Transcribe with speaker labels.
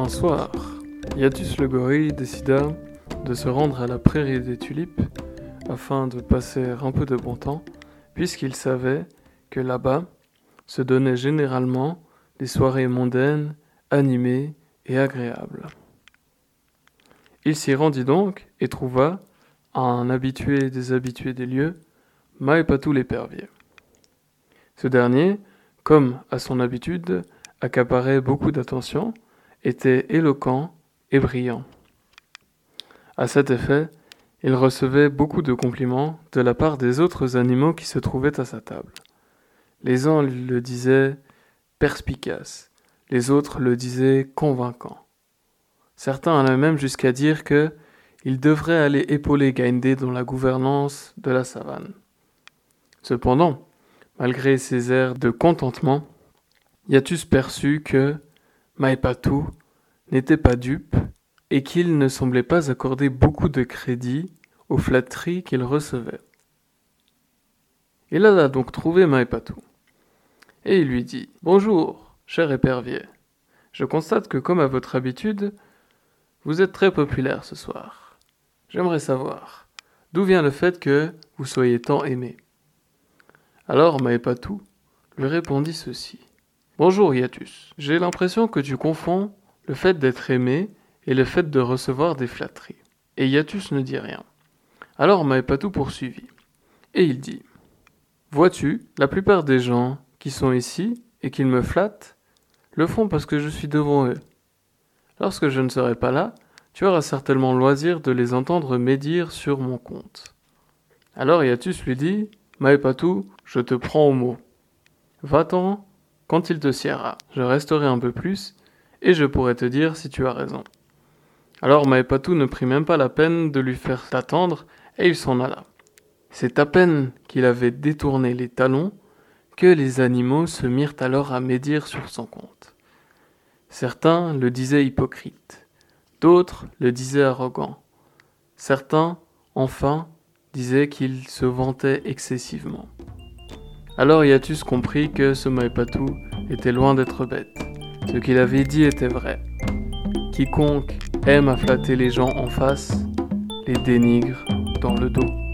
Speaker 1: Un soir, Yatus le gorille décida de se rendre à la prairie des tulipes afin de passer un peu de bon temps, puisqu'il savait que là-bas se donnaient généralement des soirées mondaines, animées et agréables. Il s'y rendit donc et trouva un habitué des habitués des lieux, Maepatou l'épervier. Ce dernier, comme à son habitude, accaparait beaucoup d'attention, était éloquent et brillant. À cet effet, il recevait beaucoup de compliments de la part des autres animaux qui se trouvaient à sa table. Les uns le disaient perspicace, les autres le disaient convaincant. Certains allaient même jusqu'à dire que il devrait aller épauler Gaindé dans la gouvernance de la savane. Cependant, malgré ses airs de contentement, Yatus perçut que Maïpatou n'était pas dupe et qu'il ne semblait pas accorder beaucoup de crédit aux flatteries qu'il recevait. Il alla donc trouver Maïpatou. Et il lui dit Bonjour, cher épervier. Je constate que, comme à votre habitude, vous êtes très populaire ce soir. J'aimerais savoir d'où vient le fait que vous soyez tant aimé. Alors Maïpatou lui répondit ceci. Bonjour Iatus, j'ai l'impression que tu confonds le fait d'être aimé et le fait de recevoir des flatteries. Et Iatus ne dit rien. Alors Maïpatou poursuivit. Et il dit Vois-tu, la plupart des gens qui sont ici et qui me flattent le font parce que je suis devant eux. Lorsque je ne serai pas là, tu auras certainement loisir de les entendre médire sur mon compte. Alors Iatus lui dit Maïpatou, je te prends au mot. Va-t'en quand il te siera, je resterai un peu plus, et je pourrai te dire si tu as raison. Alors Maëpatou ne prit même pas la peine de lui faire attendre, et il s'en alla. C'est à peine qu'il avait détourné les talons que les animaux se mirent alors à médire sur son compte. Certains le disaient hypocrite, d'autres le disaient arrogant, certains, enfin, disaient qu'il se vantait excessivement. Alors Yatus comprit que ce Maïpatou était loin d'être bête. Ce qu'il avait dit était vrai. Quiconque aime à flatter les gens en face les dénigre dans le dos.